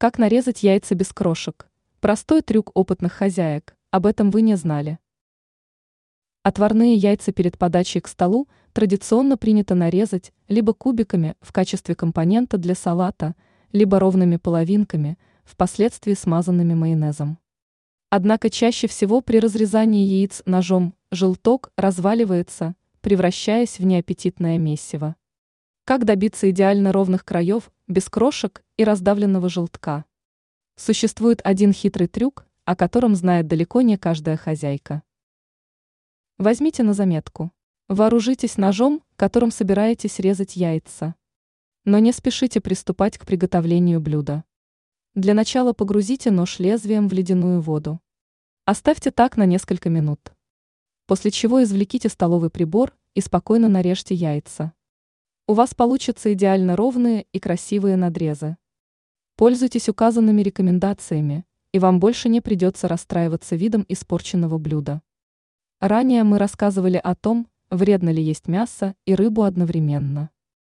Как нарезать яйца без крошек? Простой трюк опытных хозяек, об этом вы не знали. Отварные яйца перед подачей к столу традиционно принято нарезать либо кубиками в качестве компонента для салата, либо ровными половинками, впоследствии смазанными майонезом. Однако чаще всего при разрезании яиц ножом желток разваливается, превращаясь в неаппетитное месиво. Как добиться идеально ровных краев, без крошек и раздавленного желтка? Существует один хитрый трюк, о котором знает далеко не каждая хозяйка. Возьмите на заметку. Вооружитесь ножом, которым собираетесь резать яйца. Но не спешите приступать к приготовлению блюда. Для начала погрузите нож лезвием в ледяную воду. Оставьте так на несколько минут. После чего извлеките столовый прибор и спокойно нарежьте яйца. У вас получатся идеально ровные и красивые надрезы. Пользуйтесь указанными рекомендациями, и вам больше не придется расстраиваться видом испорченного блюда. Ранее мы рассказывали о том, вредно ли есть мясо и рыбу одновременно.